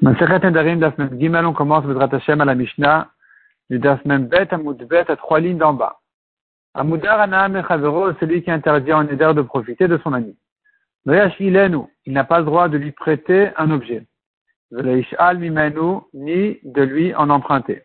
on commence à la Mishnah du Daf Mem Bet Bet à trois lignes d'en bas. Amoudar Anaam Echavero, celui qui interdit en Neder de profiter de son ami. Il n'a pas le droit de lui prêter un objet. Veleish Al Mimenu, ni de lui en emprunter.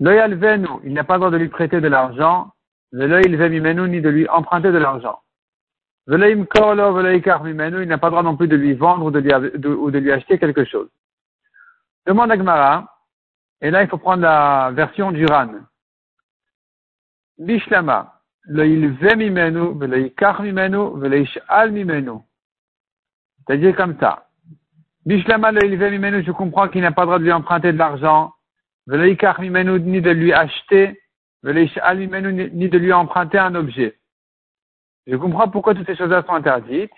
Loyal Venu, il n'a pas le droit de lui prêter de l'argent. Veloil Vemimenu, ni de lui emprunter de l'argent. Veleim Korlo, Veleikar Mimenu, il n'a pas le droit non plus de lui vendre ou de lui, ou de lui acheter quelque chose. Demande à Gmara, et là il faut prendre la version du Ran. Bishlama. C'est-à-dire comme ça. Bishlama, je comprends qu'il n'a pas le droit de lui emprunter de l'argent, ni de lui acheter, ni de lui emprunter un objet. Je comprends pourquoi toutes ces choses-là sont interdites.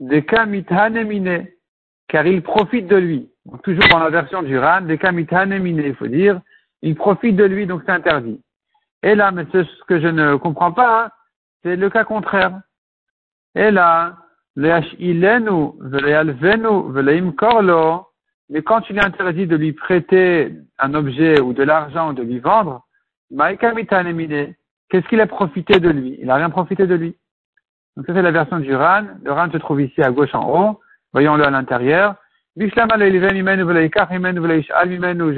Mithanemine, car il profite de lui. Toujours dans la version du Ran, mithanemine, il faut dire, il profite de lui, donc c'est interdit. Et là, mais ce que je ne comprends pas, hein, c'est le cas contraire. Et là, korlo, mais quand il est interdit de lui prêter un objet ou de l'argent ou de lui vendre, qu'est-ce qu'il a profité de lui? Il n'a rien profité de lui. Donc ça c'est la version du Ran. Le Ran se trouve ici à gauche en haut. Voyons-le à l'intérieur. Je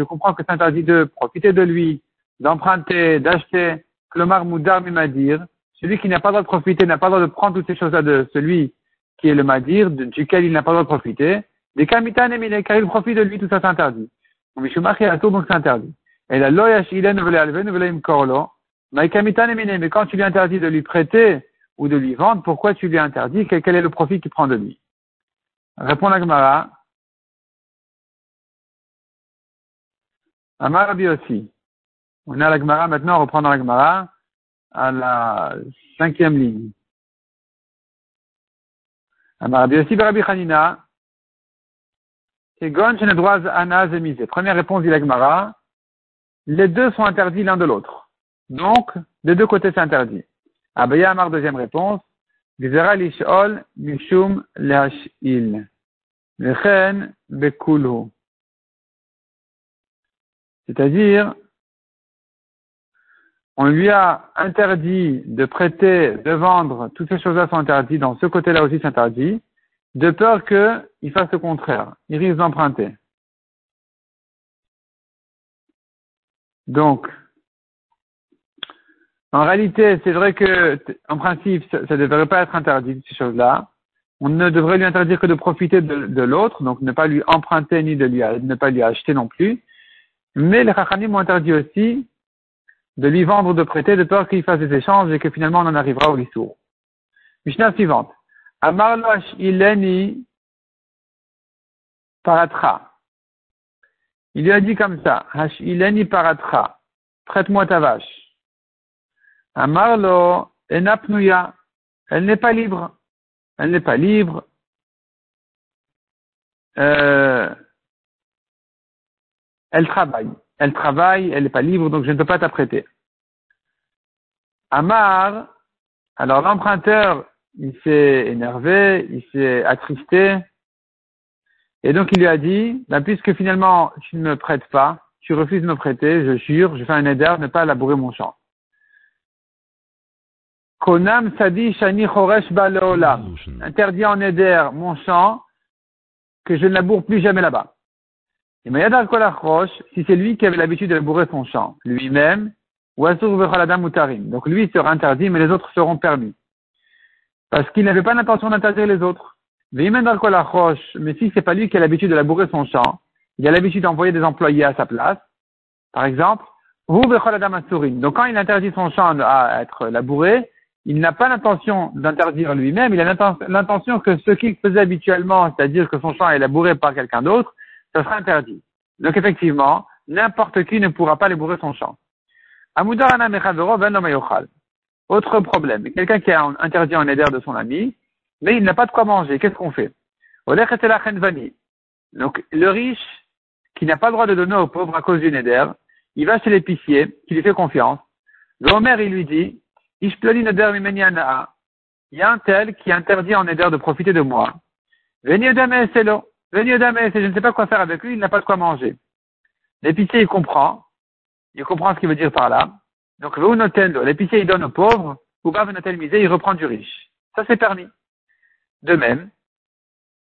comprends que c'est interdit de profiter de lui, d'emprunter, d'acheter. Klomar Moudar Mimadir. Celui qui n'a pas le droit de profiter n'a pas le droit de prendre toutes ces choses-là de celui qui est le Madir, duquel il n'a pas le droit de profiter. Des Kamitan et car il profite de lui, tout ça c'est interdit. Donc c'est interdit. Et la loyash ilen korlo. Mais quand tu lui interdis de lui prêter ou de lui vendre, pourquoi tu lui interdis Quel est le profit qu'il prend de lui? Répond la Gemara. Amar aussi. On a la Gemara maintenant, on reprend dans la Gemara à la cinquième ligne. Amar aussi, Barabi Hanina. C'est Gon droit Ana Zemise. Première réponse dit la Gemara. Les deux sont interdits l'un de l'autre. Donc, des deux côtés c'est interdit. Abaya Amar, deuxième réponse. Lishol. C'est-à-dire, on lui a interdit de prêter, de vendre, toutes ces choses-là sont interdites, dans ce côté-là aussi c'est interdit, de peur qu'il fasse le contraire, il risque d'emprunter. Donc, en réalité, c'est vrai que, en principe, ça ne devrait pas être interdit, ces choses-là. On ne devrait lui interdire que de profiter de, l'autre, donc ne pas lui emprunter ni de lui, ne pas lui acheter non plus. Mais les Rachanim ont interdit aussi de lui vendre ou de prêter de peur qu'il fasse des échanges et que finalement on en arrivera au lissour. Mishnah suivante. Amarlosh ileni paratra. Il lui a dit comme ça. Ileni paratra. Prête-moi ta vache. Amarlo enapnuya. Elle n'est pas libre. Elle n'est pas libre. Euh, elle travaille. Elle travaille, elle n'est pas libre, donc je ne peux pas t'apprêter. Amar, alors l'emprunteur, il s'est énervé, il s'est attristé, et donc il lui a dit, ben, puisque finalement tu ne me prêtes pas, tu refuses de me prêter, je jure, je fais un aider, ne pas labourer mon champ. Konam Sadi Shani Choresh Baleolam. Interdit en Eder mon champ, que je ne laboure plus jamais là-bas. Et Mayadar Kolachrosh, si c'est lui qui avait l'habitude de labourer son champ, lui-même, ou Asur Vechaladam Mutarim. Donc lui sera interdit, mais les autres seront permis. Parce qu'il n'avait pas l'intention d'interdire les autres. Mais si c'est pas lui qui a l'habitude de labourer son champ, il a l'habitude d'envoyer des employés à sa place, par exemple, donc quand il interdit son champ à être labouré, il n'a pas l'intention d'interdire lui-même, il a l'intention que ce qu'il faisait habituellement, c'est-à-dire que son champ est labouré par quelqu'un d'autre, ça sera interdit. Donc effectivement, n'importe qui ne pourra pas labourer son champ. Autre problème, quelqu'un qui a interdit un éder de son ami, mais il n'a pas de quoi manger, qu'est-ce qu'on fait? Donc le riche, qui n'a pas le droit de donner aux pauvres à cause du éder, il va chez l'épicier, qui lui fait confiance. L'Omer, il lui dit, il y a un tel qui interdit en éder de profiter de moi. C'est l'eau. Venez d'Amé, je ne sais pas quoi faire avec lui, il n'a pas de quoi manger. L'épicier, il comprend. Il comprend ce qu'il veut dire par là. Donc, l'épicier, il donne au pauvre, ou va misé, il reprend du riche. Ça, c'est permis. De même,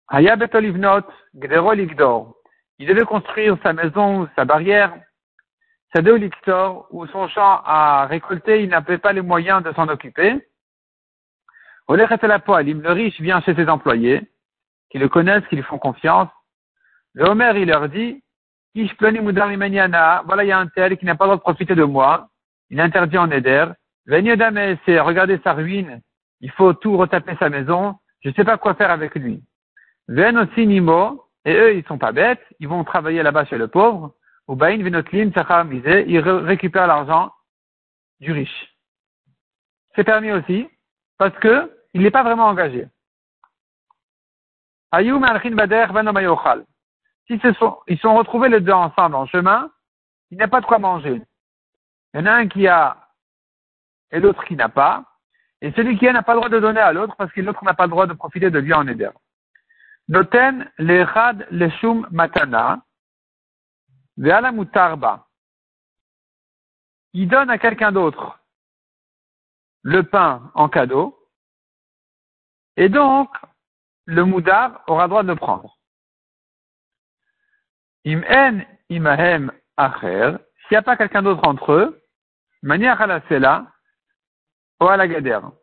Hayabet Olivnot, Gdero Ligdor. Il devait construire sa maison, sa barrière, sa Liktor, où son champ a récolté, il n'avait pas les moyens de s'en occuper. Le riche vient chez ses employés, qui le connaissent, qui lui font confiance. Le Homer, il leur dit, voilà, il y a un tel qui n'a pas le droit de profiter de moi. Il interdit en Éder. Venez c'est regarder sa ruine. Il faut tout retaper sa maison. Je ne sais pas quoi faire avec lui. Ven aussi Nimo. Et eux, ils sont pas bêtes. Ils vont travailler là-bas chez le pauvre. Ils récupèrent l'argent du riche. C'est permis aussi. Parce que il n'est pas vraiment engagé. Bader si sont, ils sont retrouvés les deux ensemble en chemin, il n'y a pas de quoi manger. Il y en a un qui a et l'autre qui n'a pas. Et celui qui a n'a pas le droit de donner à l'autre parce que l'autre n'a pas le droit de profiter de lui en éder. Noten le matana. Il donne à quelqu'un d'autre le pain en cadeau et donc le moudar aura droit de le prendre. Im en imahem acher, s'il n'y a pas quelqu'un d'autre entre eux, manière la ou.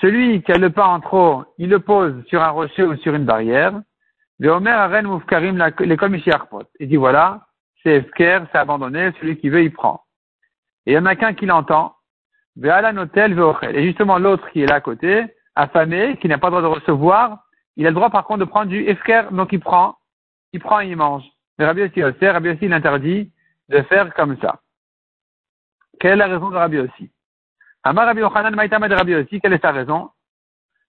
Celui qui a le pain en trop, il le pose sur un rocher ou sur une barrière. Il dit voilà, c'est Efker, c'est abandonné, celui qui veut, il prend. Et il n'y en a qu'un qui l'entend. Et justement, l'autre qui est là à côté, affamé, qui n'a pas le droit de recevoir, il a le droit par contre de prendre du Efker, donc il prend, il prend et il mange. Mais Rabbi aussi, Rabbi aussi, il interdit de faire comme ça. Quelle est la raison de Rabbi aussi Amar Rabbi Yochanan Maïtama de Rabbi quelle est sa raison?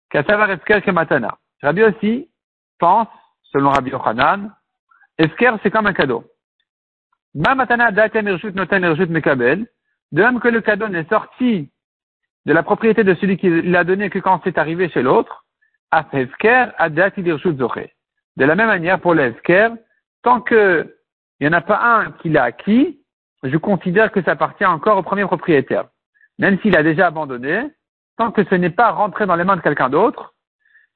Kassavar Esker Kematana. Rabbi aussi pense, selon Rabbi Yochanan, Esker c'est comme un cadeau. De même que le cadeau n'est sorti de la propriété de celui qui l'a donné que quand c'est arrivé chez l'autre. De la même manière pour l'Esker, tant qu'il n'y en a pas un qui l'a acquis, je considère que ça appartient encore au premier propriétaire. Même s'il a déjà abandonné, tant que ce n'est pas rentré dans les mains de quelqu'un d'autre,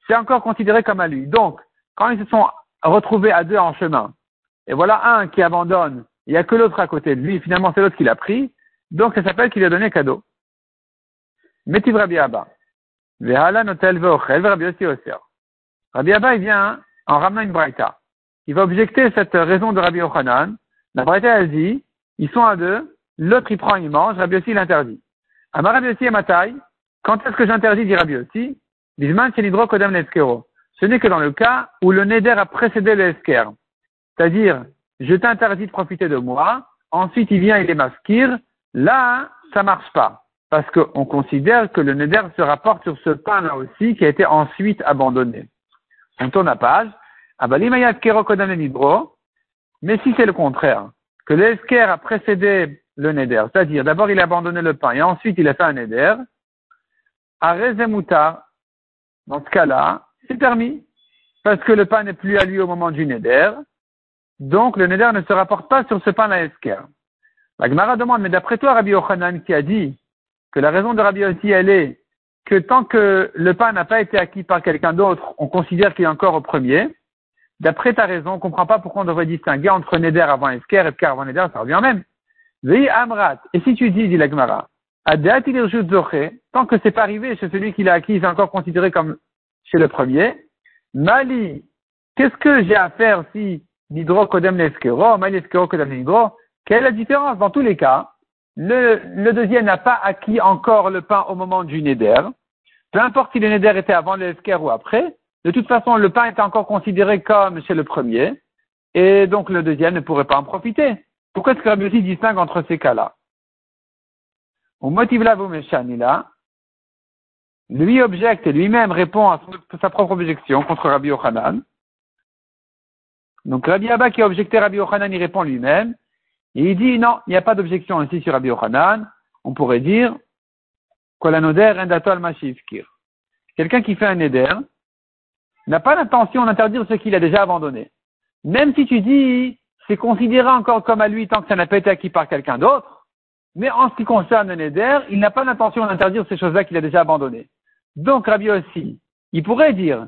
c'est encore considéré comme à lui. Donc, quand ils se sont retrouvés à deux en chemin, et voilà un qui abandonne, il n'y a que l'autre à côté de lui, finalement c'est l'autre qui l'a pris, donc ça s'appelle qu'il a donné cadeau. Metiv Rabbi Abba. notel Rabbi Abba, il vient en ramenant une braïta il va objecter cette raison de Rabbi Yochanan. La Braïta, elle dit, ils sont à deux, l'autre il prend, il mange, Rabbi aussi l'interdit. Amar Rabbi aussi et Matai, quand est-ce que j'interdis, dit Rabbi aussi, Bisman. Ce n'est que dans le cas où le Neder a précédé le C'est-à-dire, je t'interdis de profiter de moi, ensuite il vient, il est maskir, là, ça marche pas. Parce qu'on considère que le Neder se rapporte sur ce pain-là aussi qui a été ensuite abandonné. On tourne la page. Ah bah, mais si c'est le contraire, que l'esker a précédé le neder, c'est-à-dire d'abord il a abandonné le pain et ensuite il a fait un neder, à dans ce cas-là, c'est permis, parce que le pain n'est plus à lui au moment du neder, donc le neder ne se rapporte pas sur ce pain à esker. La Gemara demande, mais d'après toi, Rabbi Yochanan qui a dit que la raison de Rabbi aussi elle est que tant que le pain n'a pas été acquis par quelqu'un d'autre, on considère qu'il est encore au premier, D'après ta raison, on ne comprend pas pourquoi on devrait distinguer entre Neder avant Esker et Esker avant Neder, ça revient même. Vei Amrat. Et si tu dis, dit l'Agmara, tant que c'est pas arrivé chez celui qui l'a acquis, il est encore considéré comme chez le premier. Mali, qu'est-ce que j'ai à faire si Nidro Kodem l'Eskero, Mali Eskero Kodem Nidro? Quelle est la différence? Dans tous les cas, le, deuxième n'a pas acquis encore le pain au moment du Neder. Peu importe si le Neder était avant le ou après, de toute façon, le pain est encore considéré comme chez le premier, et donc le deuxième ne pourrait pas en profiter. Pourquoi est-ce que Rabbi aussi distingue entre ces cas-là Au motif là, là, lui objecte et lui-même répond à sa propre objection contre Rabbi Yochanan. Donc Rabbi Abba qui a objecté Rabbi Yochanan, il répond lui-même. Et il dit non, il n'y a pas d'objection ici sur Rabbi Yochanan. On pourrait dire Quelqu'un qui fait un éder, n'a pas l'intention d'interdire ce qu'il a déjà abandonné. Même si tu dis, c'est considéré encore comme à lui tant que ça n'a pas été acquis par quelqu'un d'autre, mais en ce qui concerne le Neder, il n'a pas l'intention d'interdire ces choses-là qu'il a déjà abandonnées. Donc, Rabbi aussi, il pourrait dire,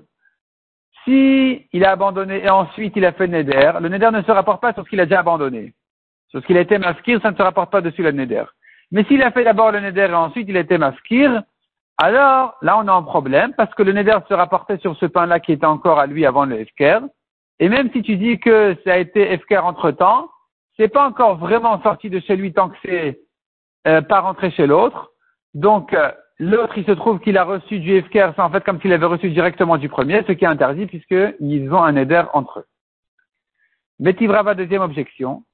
si il a abandonné et ensuite il a fait le Neder, le Neder ne se rapporte pas sur ce qu'il a déjà abandonné. Sur ce qu'il a été masquir, ça ne se rapporte pas dessus le Neder. Mais s'il a fait d'abord le Neder et ensuite il a été masquir, alors là on a un problème parce que le Neder se rapportait sur ce pain-là qui était encore à lui avant le Efker. Et même si tu dis que ça a été Efker entre temps, c'est pas encore vraiment sorti de chez lui tant que c'est euh, pas rentré chez l'autre. Donc, euh, l'autre, il se trouve qu'il a reçu du Efker, c'est en fait comme s'il avait reçu directement du premier, ce qui est interdit puisqu'ils ont un éder entre eux. Betivrava, deuxième objection.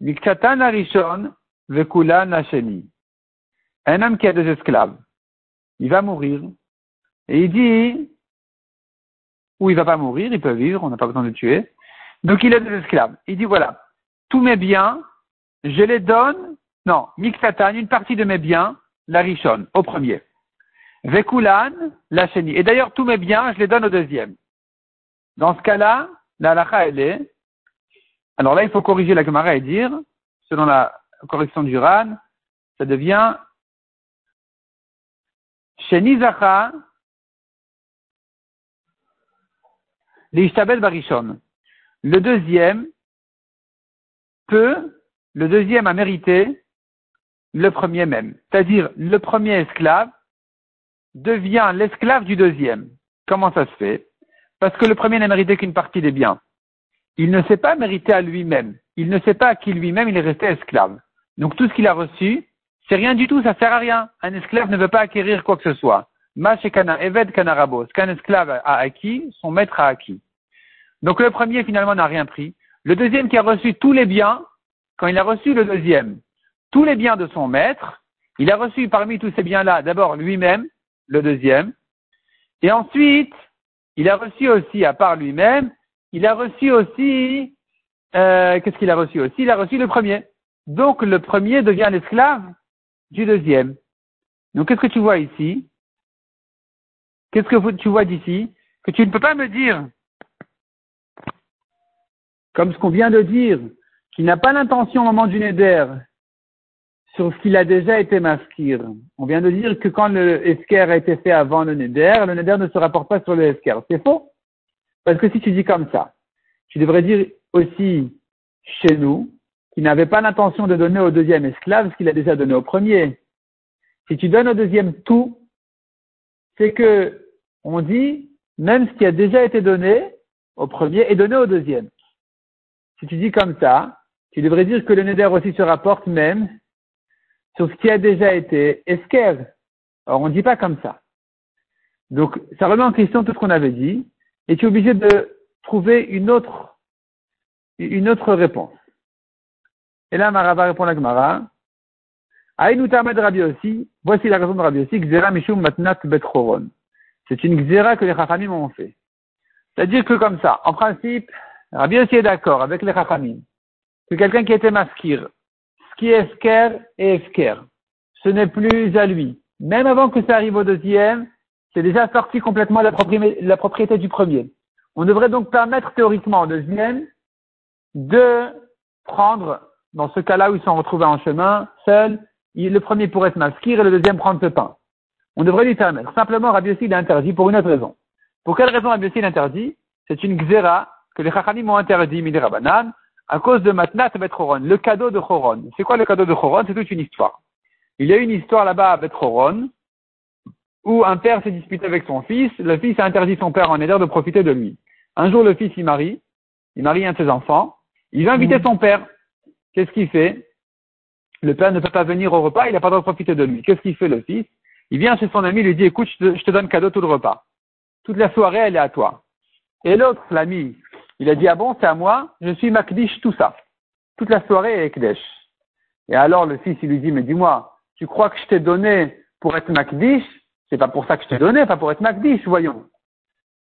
Miktatan Arishon, Vekula Nasheni. Un homme qui a deux esclaves. Il va mourir. Et il dit, ou il va pas mourir, il peut vivre, on n'a pas besoin de tuer. Donc il a deux esclaves. Il dit voilà, tous mes biens, je les donne non, Miksatan, une partie de mes biens, la richonne, au premier. Vekulan, la chénie. Et d'ailleurs, tous mes biens, je les donne au deuxième. Dans ce cas-là, la halakha, elle est. Alors là, il faut corriger la Gemara et dire, selon la correction du RAN, ça devient Shenizacha, l'Ishtabel Barishon. Le deuxième peut, le deuxième a mérité le premier même. C'est-à-dire, le premier esclave devient l'esclave du deuxième. Comment ça se fait? Parce que le premier n'a mérité qu'une partie des biens. Il ne s'est pas mérité à lui-même. Il ne sait pas à qui lui-même il est resté esclave. Donc tout ce qu'il a reçu, c'est rien du tout, ça sert à rien. Un esclave ne veut pas acquérir quoi que ce soit. Kana, Eved Kanarabo. Ce qu'un esclave a acquis, son maître a acquis. Donc le premier finalement n'a rien pris. Le deuxième qui a reçu tous les biens, quand il a reçu le deuxième, tous les biens de son maître. Il a reçu parmi tous ces biens-là d'abord lui-même, le deuxième, et ensuite il a reçu aussi, à part lui-même, il a reçu aussi, euh, qu'est-ce qu'il a reçu aussi? Il a reçu le premier. Donc le premier devient l'esclave du deuxième. Donc qu'est-ce que tu vois ici? Qu'est-ce que tu vois d'ici? Que tu ne peux pas me dire, comme ce qu'on vient de dire, qu'il n'a pas l'intention au moment du Neder sur ce qu'il a déjà été masquir. On vient de dire que quand le esker a été fait avant le neder, le neder ne se rapporte pas sur le esker. C'est faux. Parce que si tu dis comme ça, tu devrais dire aussi chez nous qu'il n'avait pas l'intention de donner au deuxième esclave ce qu'il a déjà donné au premier. Si tu donnes au deuxième tout, c'est que on dit même ce qui a déjà été donné au premier est donné au deuxième. Si tu dis comme ça, tu devrais dire que le neder aussi se rapporte même sur ce qui a déjà été esker. Alors on ne dit pas comme ça. Donc ça remet en question tout ce qu'on avait dit, et tu es obligé de trouver une autre, une autre réponse. Et là, Marava répond à Gemara. Aïnou de Rabbi aussi, voici la raison de Rabbi aussi, Gzera Mishum Matnat Bet C'est une Gzera que les Chachamim ont fait. C'est-à-dire que comme ça, en principe, Rabbi aussi est d'accord avec les Chachamim, que quelqu'un qui était maskir, qui est Esker. Ce n'est plus à lui. Même avant que ça arrive au deuxième, c'est déjà sorti complètement la, la propriété du premier. On devrait donc permettre théoriquement au deuxième de prendre, dans ce cas-là où ils sont retrouvés en chemin, seul, le premier pourrait être masquir et le deuxième prendre ce pain. On devrait lui permettre. Simplement, Rabbi Yossi l'a interdit pour une autre raison. Pour quelle raison Rabbi Yossi l'interdit C'est une xéra que les Chachamim ont interdit, Midi Rabanan, à cause de Matnat Betchoron, le cadeau de Choron. C'est quoi le cadeau de Choron? C'est toute une histoire. Il y a une histoire là-bas à Betchoron où un père s'est disputé avec son fils. Le fils a interdit son père en Éder de profiter de lui. Un jour, le fils il marie, il marie un de ses enfants. Il va inviter son père. Qu'est-ce qu'il fait? Le père ne peut pas venir au repas, il n'a pas le droit de profiter de lui. Qu'est-ce qu'il fait le fils? Il vient chez son ami, il lui dit écoute, je te, je te donne cadeau tout le repas. Toute la soirée, elle est à toi. Et l'autre, l'ami, il a dit, ah bon, c'est à moi, je suis Makdish, tout ça. Toute la soirée est Kdesh. Et alors le fils, il lui dit, mais dis-moi, tu crois que je t'ai donné pour être Makdish? C'est pas pour ça que je t'ai donné, pas pour être Makdish, voyons.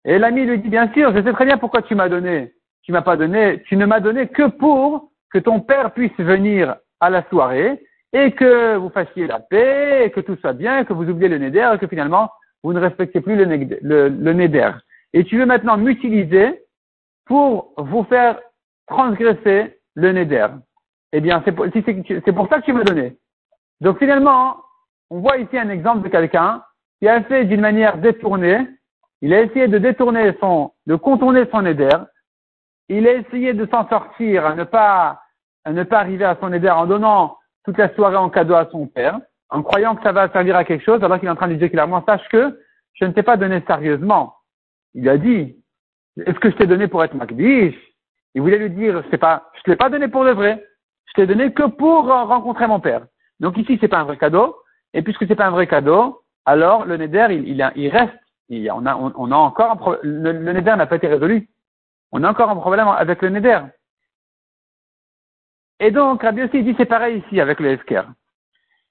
Et l'ami lui dit, bien sûr, je sais très bien pourquoi tu m'as donné. Tu m'as pas donné, tu ne m'as donné que pour que ton père puisse venir à la soirée et que vous fassiez la paix, que tout soit bien, que vous oubliez le Neder, et que finalement, vous ne respectez plus le, le, le et tu veux maintenant m'utiliser pour vous faire transgresser le neder. Eh bien, c'est pour, ça que tu me donné. Donc finalement, on voit ici un exemple de quelqu'un qui a fait d'une manière détournée, il a essayé de détourner son, de contourner son neder, il a essayé de s'en sortir, à ne pas, à ne pas arriver à son neder en donnant toute la soirée en cadeau à son père, en croyant que ça va servir à quelque chose, alors qu'il est en train de dire clairement, sache que je ne t'ai pas donné sérieusement. Il a dit, est-ce que je t'ai donné pour être Makdish Il voulait lui dire, je pas, je te l'ai pas donné pour le vrai. Je t'ai donné que pour rencontrer mon père. Donc ici, c'est pas un vrai cadeau. Et puisque c'est pas un vrai cadeau, alors le neder, il, il, reste. Il, on, a, on, a encore un problème. Le, le neder n'a pas été résolu. On a encore un problème avec le neder. Et donc, Rabbi dit c'est pareil ici avec le esker.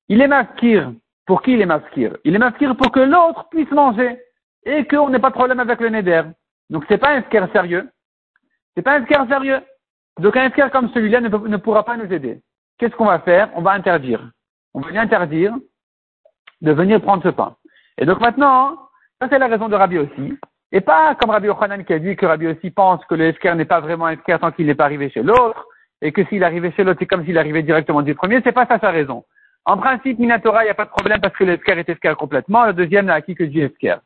Il est maskir. Pour qui il est maskir Il est maskir pour que l'autre puisse manger et qu'on n'ait pas de problème avec le neder. Donc c'est pas un esker sérieux. C'est pas un esker sérieux. Donc un esker comme celui-là ne, ne, pourra pas nous aider. Qu'est-ce qu'on va faire? On va interdire. On va lui interdire de venir prendre ce pain. Et donc maintenant, ça c'est la raison de Rabbi aussi. Et pas comme Rabbi Ochanan qui a dit que Rabbi aussi pense que le esker n'est pas vraiment un tant qu'il n'est pas arrivé chez l'autre, et que s'il arrivait chez l'autre, c'est comme s'il arrivait directement du premier, c'est pas ça sa raison. En principe, Minatora, il n'y a pas de problème parce que l'esker est esker complètement, le deuxième n'a acquis que du esker.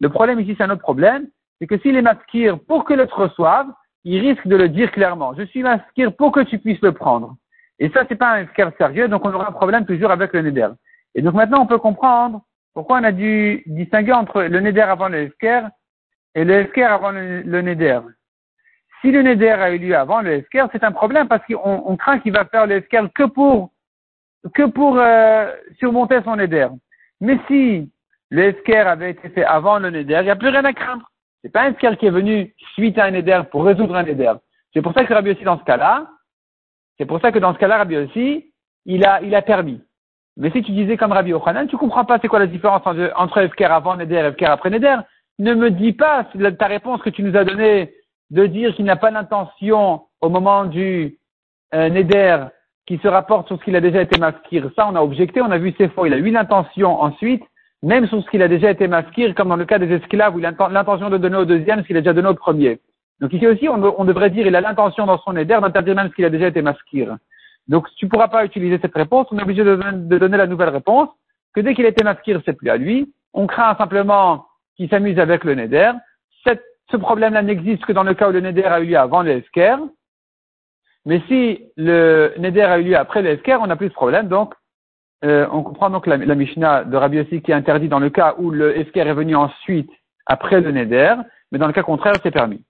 Le problème ici, c'est un autre problème, c'est que s'il est maskir pour que l'autre reçoive, il risque de le dire clairement. Je suis maskir pour que tu puisses le prendre. Et ça, c'est pas un esker sérieux, donc on aura un problème toujours avec le neder. Et donc maintenant, on peut comprendre pourquoi on a dû distinguer entre le neder avant le esker et le esker avant le, neder. Si le neder a eu lieu avant le esker, c'est un problème parce qu'on craint qu'il va faire le esker que pour que pour euh, surmonter son neder. Mais si le esker avait été fait avant le neder, il n'y a plus rien à craindre. C'est pas un esker qui est venu suite à un neder pour résoudre un neder. C'est pour ça que Rabbi aussi dans ce cas-là, c'est pour ça que dans ce cas-là, Rabbi aussi, il a, il a permis. Mais si tu disais comme Rabbi Ochanan, tu comprends pas c'est quoi la différence entre, entre avant Neder et Esker après Neder. Ne me dis pas ta réponse que tu nous as donnée de dire qu'il n'a pas l'intention au moment du euh, Neder qui se rapporte sur ce qu'il a déjà été maskir. Ça, on a objecté, on a vu c'est faux. Il a eu l'intention ensuite, même sur ce qu'il a déjà été maskir, comme dans le cas des esclaves où il a l'intention de donner au deuxième ce qu'il a déjà donné au premier. Donc ici aussi, on, devrait dire il a l'intention dans son éder d'interdire même ce qu'il a déjà été maskir. Donc tu ne pourras pas utiliser cette réponse, on est obligé de, donner la nouvelle réponse, que dès qu'il a été maskir, c'est plus à lui. On craint simplement qu'il s'amuse avec le neder. ce problème-là n'existe que dans le cas où le neder a eu lieu avant l'esker. Mais si le neder a eu lieu après l'esker, on n'a plus de problème. Donc, euh, on comprend donc la, la Mishnah de Rabbi Yossi qui est interdit dans le cas où le esker est venu ensuite après le neder, mais dans le cas contraire, c'est permis.